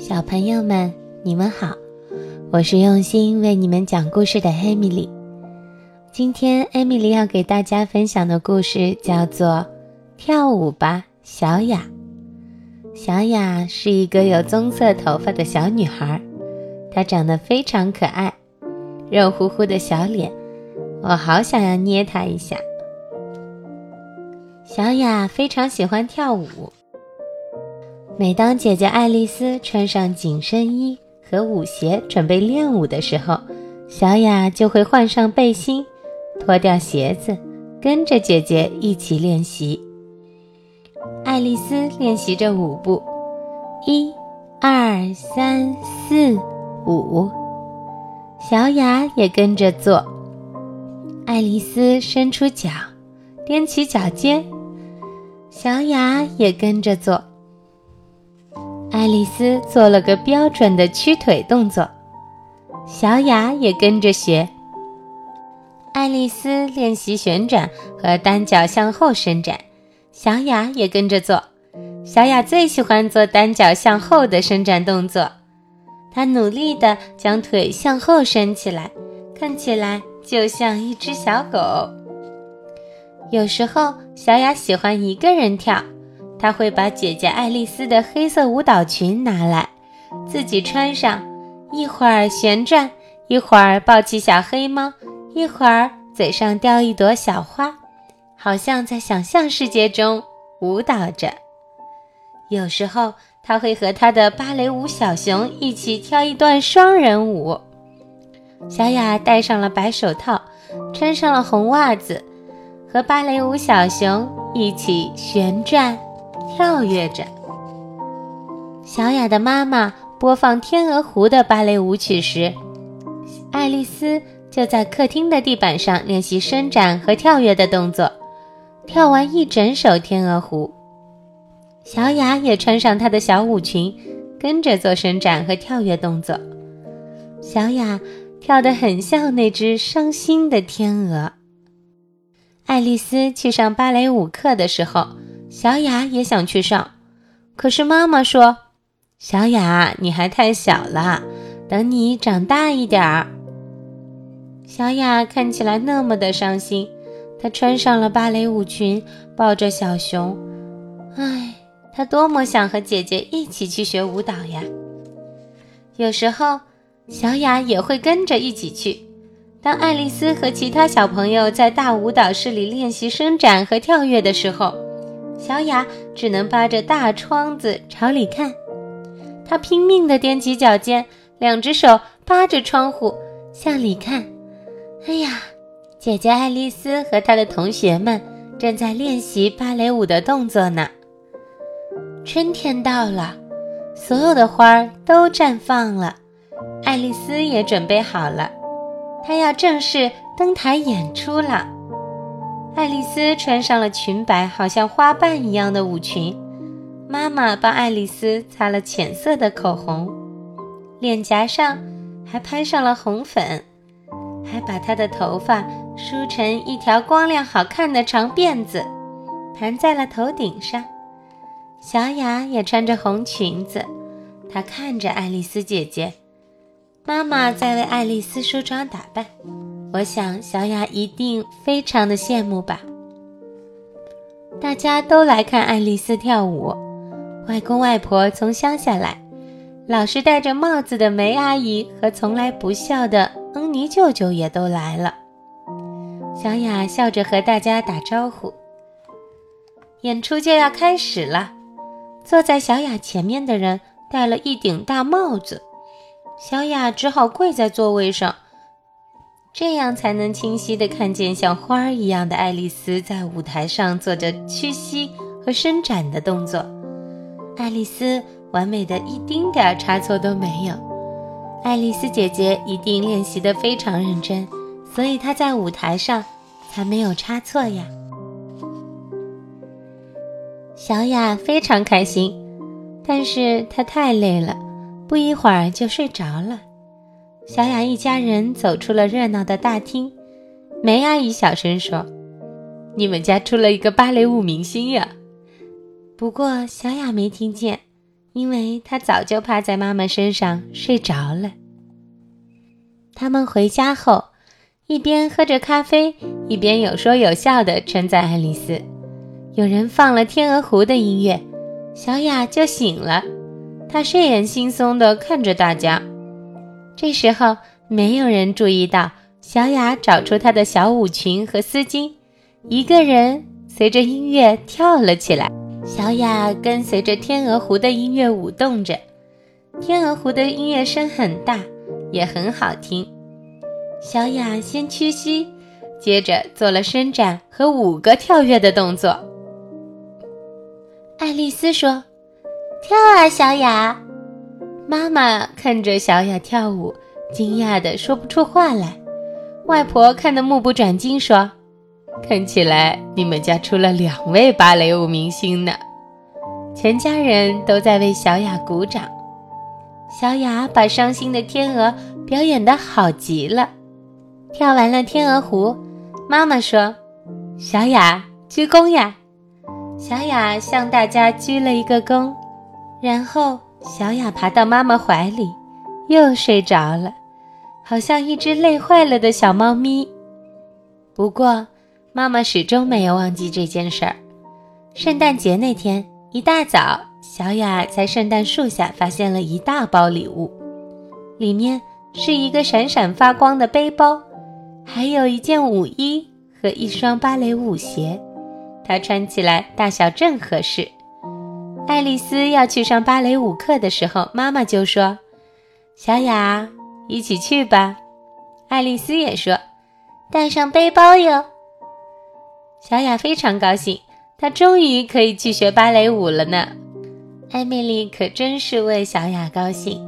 小朋友们，你们好，我是用心为你们讲故事的艾米丽。今天艾米丽要给大家分享的故事叫做《跳舞吧，小雅》。小雅是一个有棕色头发的小女孩，她长得非常可爱，肉乎乎的小脸，我好想要捏她一下。小雅非常喜欢跳舞。每当姐姐爱丽丝穿上紧身衣和舞鞋准备练舞的时候，小雅就会换上背心，脱掉鞋子，跟着姐姐一起练习。爱丽丝练习着舞步，一、二、三、四、五，小雅也跟着做。爱丽丝伸出脚，踮起脚尖，小雅也跟着做。爱丽丝做了个标准的屈腿动作，小雅也跟着学。爱丽丝练习旋转和单脚向后伸展，小雅也跟着做。小雅最喜欢做单脚向后的伸展动作，她努力地将腿向后伸起来，看起来就像一只小狗。有时候，小雅喜欢一个人跳。他会把姐姐爱丽丝的黑色舞蹈裙拿来，自己穿上，一会儿旋转，一会儿抱起小黑猫，一会儿嘴上叼一朵小花，好像在想象世界中舞蹈着。有时候，他会和他的芭蕾舞小熊一起跳一段双人舞。小雅戴上了白手套，穿上了红袜子，和芭蕾舞小熊一起旋转。跳跃着，小雅的妈妈播放《天鹅湖》的芭蕾舞曲时，爱丽丝就在客厅的地板上练习伸展和跳跃的动作。跳完一整首《天鹅湖》，小雅也穿上她的小舞裙，跟着做伸展和跳跃动作。小雅跳得很像那只伤心的天鹅。爱丽丝去上芭蕾舞课的时候。小雅也想去上，可是妈妈说：“小雅，你还太小了，等你长大一点儿。”小雅看起来那么的伤心，她穿上了芭蕾舞裙，抱着小熊。唉，她多么想和姐姐一起去学舞蹈呀！有时候，小雅也会跟着一起去。当爱丽丝和其他小朋友在大舞蹈室里练习伸展和跳跃的时候，小雅只能扒着大窗子朝里看，她拼命地踮起脚尖，两只手扒着窗户向里看。哎呀，姐姐爱丽丝和她的同学们正在练习芭蕾舞的动作呢。春天到了，所有的花儿都绽放了，爱丽丝也准备好了，她要正式登台演出了。爱丽丝穿上了裙摆，好像花瓣一样的舞裙。妈妈帮爱丽丝擦了浅色的口红，脸颊上还拍上了红粉，还把她的头发梳成一条光亮好看的长辫子，盘在了头顶上。小雅也穿着红裙子，她看着爱丽丝姐姐。妈妈在为爱丽丝梳妆打扮。我想，小雅一定非常的羡慕吧。大家都来看爱丽丝跳舞。外公外婆从乡下来，老是戴着帽子的梅阿姨和从来不笑的恩妮舅舅也都来了。小雅笑着和大家打招呼。演出就要开始了。坐在小雅前面的人戴了一顶大帽子，小雅只好跪在座位上。这样才能清晰地看见像花儿一样的爱丽丝在舞台上做着屈膝和伸展的动作。爱丽丝完美的一丁点儿差错都没有。爱丽丝姐姐一定练习得非常认真，所以她在舞台上才没有差错呀。小雅非常开心，但是她太累了，不一会儿就睡着了。小雅一家人走出了热闹的大厅，梅阿姨小声说：“你们家出了一个芭蕾舞明星呀！”不过小雅没听见，因为她早就趴在妈妈身上睡着了。他们回家后，一边喝着咖啡，一边有说有笑地称赞爱丽丝。有人放了《天鹅湖》的音乐，小雅就醒了。她睡眼惺忪地看着大家。这时候，没有人注意到小雅找出她的小舞裙和丝巾，一个人随着音乐跳了起来。小雅跟随着《天鹅湖》的音乐舞动着，《天鹅湖》的音乐声很大，也很好听。小雅先屈膝，接着做了伸展和五个跳跃的动作。爱丽丝说：“跳啊，小雅！”妈妈看着小雅跳舞，惊讶的说不出话来。外婆看得目不转睛，说：“看起来你们家出了两位芭蕾舞明星呢。”全家人都在为小雅鼓掌。小雅把伤心的天鹅表演得好极了。跳完了天鹅湖，妈妈说：“小雅鞠躬呀。”小雅向大家鞠了一个躬，然后小雅爬到妈妈怀里，又睡着了，好像一只累坏了的小猫咪。不过，妈妈始终没有忘记这件事儿。圣诞节那天一大早，小雅在圣诞树下发现了一大包礼物，里面是一个闪闪发光的背包，还有一件舞衣和一双芭蕾舞鞋。她穿起来大小正合适。爱丽丝要去上芭蕾舞课的时候，妈妈就说：“小雅，一起去吧。”爱丽丝也说：“带上背包哟。”小雅非常高兴，她终于可以去学芭蕾舞了呢。艾米丽可真是为小雅高兴，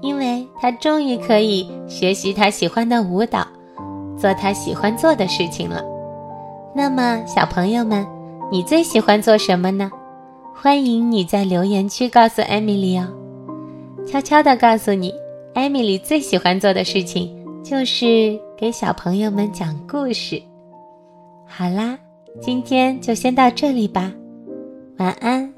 因为她终于可以学习她喜欢的舞蹈，做她喜欢做的事情了。那么，小朋友们，你最喜欢做什么呢？欢迎你在留言区告诉艾米丽哦。悄悄地告诉你，艾米丽最喜欢做的事情就是给小朋友们讲故事。好啦，今天就先到这里吧，晚安。